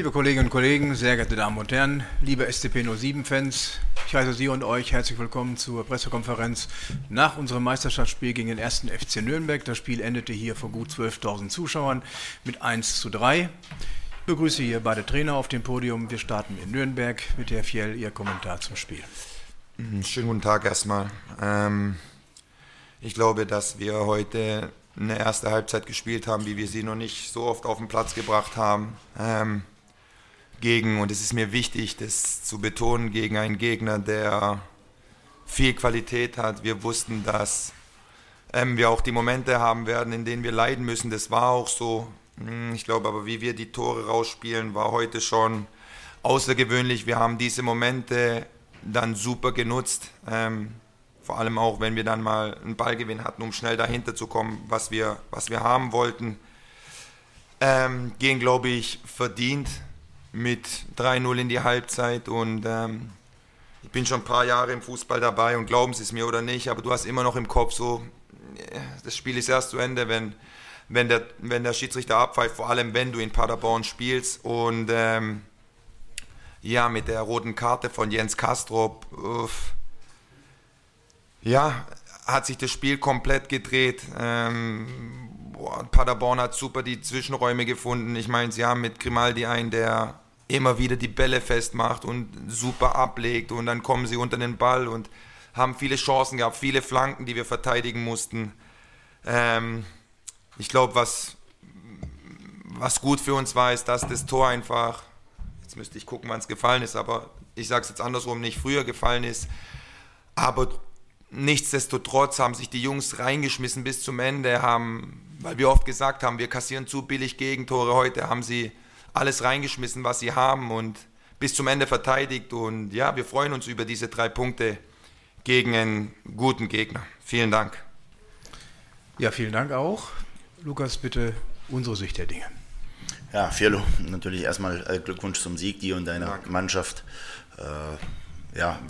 Liebe Kolleginnen und Kollegen, sehr geehrte Damen und Herren, liebe SCP-07-Fans, ich heiße Sie und euch herzlich willkommen zur Pressekonferenz nach unserem Meisterschaftsspiel gegen den ersten FC Nürnberg. Das Spiel endete hier vor gut 12.000 Zuschauern mit 1 zu 3. Ich begrüße hier beide Trainer auf dem Podium. Wir starten in Nürnberg mit Herr Fjell, Ihr Kommentar zum Spiel. Mhm, schönen guten Tag erstmal. Ähm, ich glaube, dass wir heute eine erste Halbzeit gespielt haben, wie wir sie noch nicht so oft auf den Platz gebracht haben. Gegen, und es ist mir wichtig, das zu betonen, gegen einen Gegner, der viel Qualität hat. Wir wussten, dass ähm, wir auch die Momente haben werden, in denen wir leiden müssen. Das war auch so. Hm, ich glaube aber, wie wir die Tore rausspielen, war heute schon außergewöhnlich. Wir haben diese Momente dann super genutzt. Ähm, vor allem auch, wenn wir dann mal einen Ballgewinn hatten, um schnell dahinter zu kommen, was wir, was wir haben wollten. Ähm, gehen, glaube ich, verdient mit 3-0 in die Halbzeit und ähm, ich bin schon ein paar Jahre im Fußball dabei und glauben Sie es mir oder nicht, aber du hast immer noch im Kopf so, das Spiel ist erst zu Ende, wenn, wenn, der, wenn der Schiedsrichter abpfeift, vor allem wenn du in Paderborn spielst und ähm, ja, mit der roten Karte von Jens Kastrop, uff, ja, hat sich das Spiel komplett gedreht. Ähm, boah, Paderborn hat super die Zwischenräume gefunden. Ich meine, sie haben mit Grimaldi einen, der immer wieder die Bälle festmacht und super ablegt und dann kommen sie unter den Ball und haben viele Chancen gehabt, viele Flanken, die wir verteidigen mussten. Ähm, ich glaube, was, was gut für uns war, ist, dass das Tor einfach, jetzt müsste ich gucken, wann es gefallen ist, aber ich sage es jetzt andersrum, nicht früher gefallen ist. Aber nichtsdestotrotz haben sich die Jungs reingeschmissen bis zum Ende, haben weil wir oft gesagt haben, wir kassieren zu billig Gegentore. Heute haben sie alles reingeschmissen, was sie haben und bis zum Ende verteidigt. Und ja, wir freuen uns über diese drei Punkte gegen einen guten Gegner. Vielen Dank. Ja, vielen Dank auch. Lukas, bitte unsere Sicht der Dinge. Ja, Firlo, natürlich erstmal äh, Glückwunsch zum Sieg, dir und deiner Danke. Mannschaft. Äh, ja,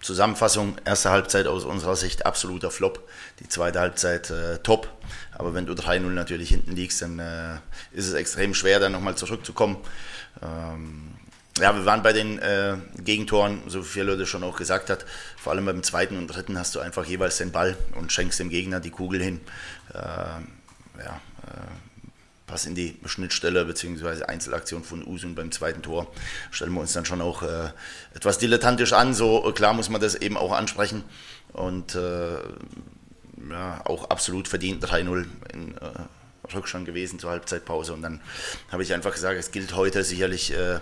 Zusammenfassung, erste Halbzeit aus unserer Sicht absoluter Flop, die zweite Halbzeit äh, top. Aber wenn du 3-0 natürlich hinten liegst, dann äh, ist es extrem schwer, dann nochmal zurückzukommen. Ähm, ja, wir waren bei den äh, Gegentoren, so wie viele Leute schon auch gesagt hat, vor allem beim zweiten und dritten hast du einfach jeweils den Ball und schenkst dem Gegner die Kugel hin. Ähm, ja, Pass in die Schnittstelle bzw. Einzelaktion von Usun beim zweiten Tor stellen wir uns dann schon auch äh, etwas dilettantisch an. So äh, klar muss man das eben auch ansprechen und äh, ja, auch absolut verdient 3-0 in äh, Rückstand gewesen zur Halbzeitpause. Und dann habe ich einfach gesagt, es gilt heute sicherlich äh,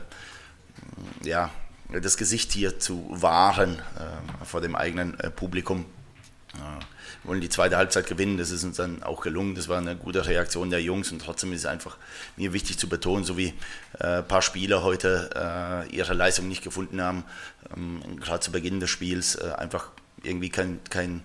ja, das Gesicht hier zu wahren äh, vor dem eigenen Publikum. Ja wollen die zweite Halbzeit gewinnen. Das ist uns dann auch gelungen. Das war eine gute Reaktion der Jungs und trotzdem ist es einfach mir wichtig zu betonen, so wie äh, ein paar Spieler heute äh, ihre Leistung nicht gefunden haben, ähm, gerade zu Beginn des Spiels äh, einfach irgendwie kein, kein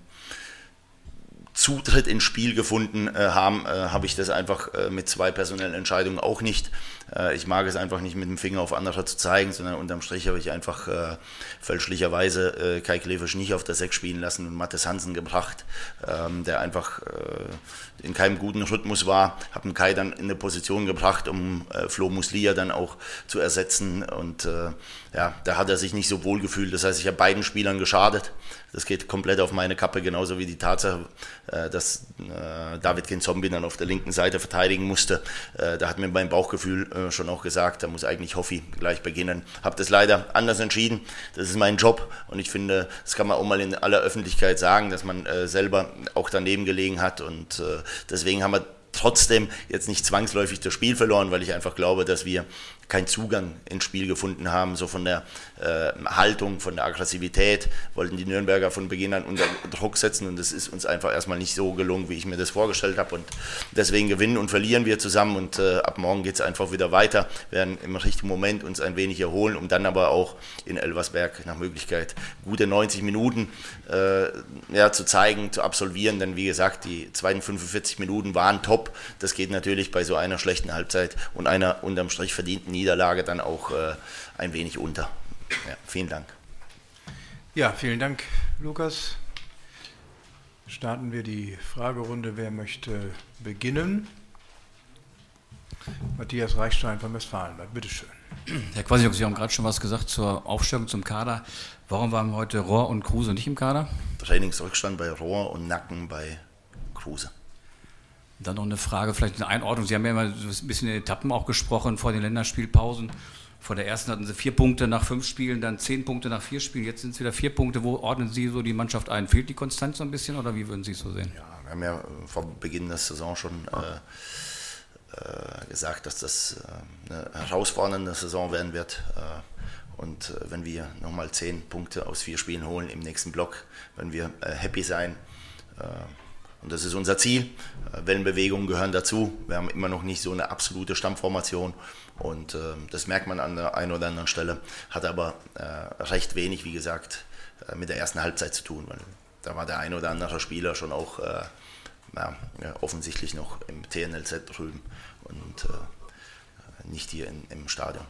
Zutritt ins Spiel gefunden äh, haben, äh, habe ich das einfach äh, mit zwei personellen Entscheidungen auch nicht. Äh, ich mag es einfach nicht mit dem Finger auf andere zu zeigen, sondern unterm Strich habe ich einfach äh, fälschlicherweise äh, Kai Klefisch nicht auf der Sechs spielen lassen und Mattes Hansen gebracht, ähm, der einfach in keinem guten Rhythmus war. Habe Kai dann in eine Position gebracht, um Flo Muslia dann auch zu ersetzen und ja, da hat er sich nicht so wohl gefühlt. Das heißt, ich habe beiden Spielern geschadet. Das geht komplett auf meine Kappe, genauso wie die Tatsache, dass äh, David Zombie dann auf der linken Seite verteidigen musste. Äh, da hat mir mein Bauchgefühl schon auch gesagt, da muss eigentlich Hoffi gleich beginnen. Habe das leider anders entschieden. Das ist mein Job und ich finde, das kann man auch mal in aller Öffentlichkeit sagen, dass man selber auch daneben gelegen hat und deswegen haben wir trotzdem jetzt nicht zwangsläufig das Spiel verloren, weil ich einfach glaube, dass wir keinen Zugang ins Spiel gefunden haben, so von der äh, Haltung, von der Aggressivität, wollten die Nürnberger von Beginn an unter Druck setzen und das ist uns einfach erstmal nicht so gelungen, wie ich mir das vorgestellt habe und deswegen gewinnen und verlieren wir zusammen und äh, ab morgen geht es einfach wieder weiter, werden im richtigen Moment uns ein wenig erholen, um dann aber auch in Elversberg nach Möglichkeit gute 90 Minuten äh, ja, zu zeigen, zu absolvieren, denn wie gesagt, die zweiten 45 Minuten waren top, das geht natürlich bei so einer schlechten Halbzeit und einer unterm Strich verdienten Niederlage dann auch äh, ein wenig unter. Ja, vielen Dank. Ja, vielen Dank, Lukas. Starten wir die Fragerunde. Wer möchte beginnen? Matthias Reichstein von Westfalenland, bitteschön. Herr Quasiok, Sie haben gerade schon was gesagt zur Aufstellung zum Kader. Warum waren heute Rohr und Kruse nicht im Kader? Trainingsrückstand bei Rohr und Nacken bei Kruse. Dann noch eine Frage, vielleicht eine Einordnung. Sie haben ja immer ein bisschen in Etappen auch gesprochen vor den Länderspielpausen. Vor der ersten hatten Sie vier Punkte nach fünf Spielen, dann zehn Punkte nach vier Spielen. Jetzt sind es wieder vier Punkte. Wo ordnen Sie so die Mannschaft ein? Fehlt die Konstanz so ein bisschen oder wie würden Sie es so sehen? Ja, wir haben ja äh, vor Beginn der Saison schon äh, äh, gesagt, dass das äh, eine herausfordernde Saison werden wird. Äh, und äh, wenn wir nochmal zehn Punkte aus vier Spielen holen im nächsten Block, werden wir happy sein. Und das ist unser Ziel. Wellenbewegungen gehören dazu. Wir haben immer noch nicht so eine absolute Stammformation. Und äh, das merkt man an der einen oder anderen Stelle. Hat aber äh, recht wenig, wie gesagt, äh, mit der ersten Halbzeit zu tun. Weil da war der ein oder andere Spieler schon auch äh, ja, offensichtlich noch im TNLZ drüben und äh, nicht hier in, im Stadion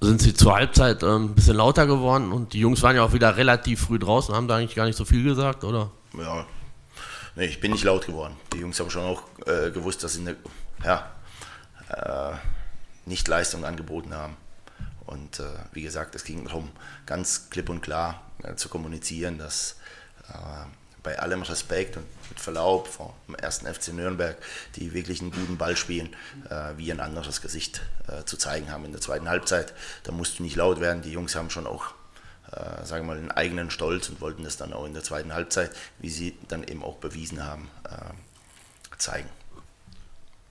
sind sie zur Halbzeit ein bisschen lauter geworden und die Jungs waren ja auch wieder relativ früh draußen, haben da eigentlich gar nicht so viel gesagt, oder? Ja, nee, ich bin nicht laut geworden. Die Jungs haben schon auch äh, gewusst, dass sie eine, ja, äh, nicht Leistung angeboten haben. Und äh, wie gesagt, es ging darum, ganz klipp und klar äh, zu kommunizieren, dass äh, bei allem Respekt und mit Verlaub vom ersten FC Nürnberg, die wirklich einen guten Ball spielen, äh, wie ein anderes Gesicht äh, zu zeigen haben in der zweiten Halbzeit. Da musst du nicht laut werden. Die Jungs haben schon auch, äh, sagen wir mal, einen eigenen Stolz und wollten das dann auch in der zweiten Halbzeit, wie sie dann eben auch bewiesen haben, äh, zeigen.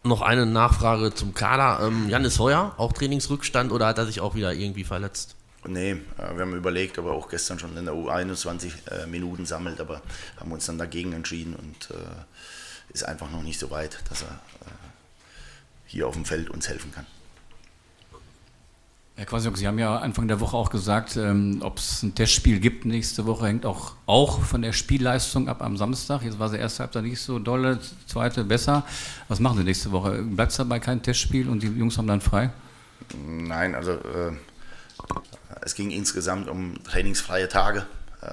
Noch eine Nachfrage zum Kader. Ähm, Janis Heuer, auch Trainingsrückstand oder hat er sich auch wieder irgendwie verletzt? Nee, äh, wir haben überlegt, ob er auch gestern schon in der U21 äh, Minuten sammelt, aber haben uns dann dagegen entschieden und äh, ist einfach noch nicht so weit, dass er hier auf dem Feld uns helfen kann. Herr Quasiok, Sie haben ja Anfang der Woche auch gesagt, ähm, ob es ein Testspiel gibt nächste Woche, hängt auch, auch von der Spielleistung ab am Samstag. Jetzt war sie erste Halbzeit nicht so dolle, zweite besser. Was machen Sie nächste Woche? Bleibt es dabei kein Testspiel und die Jungs haben dann frei? Nein, also äh, es ging insgesamt um trainingsfreie Tage. Äh,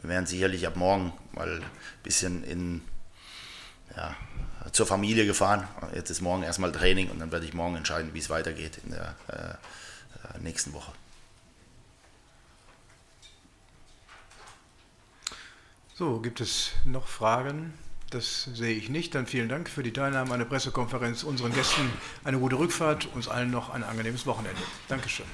wir werden sicherlich ab morgen mal ein bisschen in, ja, zur Familie gefahren. Jetzt ist morgen erstmal Training und dann werde ich morgen entscheiden, wie es weitergeht in der äh, nächsten Woche. So, gibt es noch Fragen? Das sehe ich nicht. Dann vielen Dank für die Teilnahme an der Pressekonferenz. Unseren Gästen eine gute Rückfahrt, uns allen noch ein angenehmes Wochenende. Dankeschön.